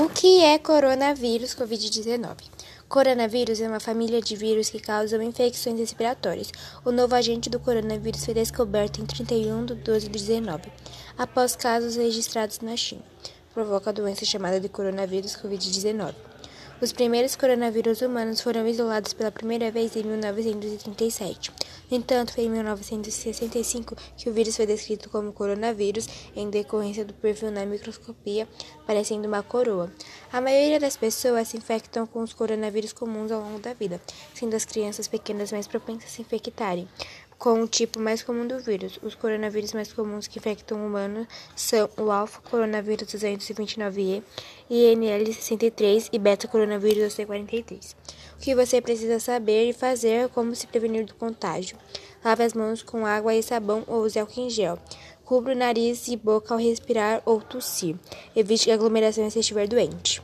O que é coronavírus Covid-19? Coronavírus é uma família de vírus que causam infecções respiratórias. O novo agente do coronavírus foi descoberto em 31 de 12 de 19, após casos registrados na China. Provoca a doença chamada de coronavírus Covid-19. Os primeiros coronavírus humanos foram isolados pela primeira vez em 1937. No entanto, foi em 1965 que o vírus foi descrito como coronavírus em decorrência do perfil na microscopia, parecendo uma coroa. A maioria das pessoas se infectam com os coronavírus comuns ao longo da vida, sendo as crianças pequenas mais propensas a se infectarem com o tipo mais comum do vírus. Os coronavírus mais comuns que infectam humanos são o alfa coronavírus 229E, INL63 e beta coronavírus C43. O que você precisa saber e fazer é como se prevenir do contágio. Lave as mãos com água e sabão ou use álcool em gel. Cubra o nariz e boca ao respirar ou tossir. Evite aglomerações se estiver doente.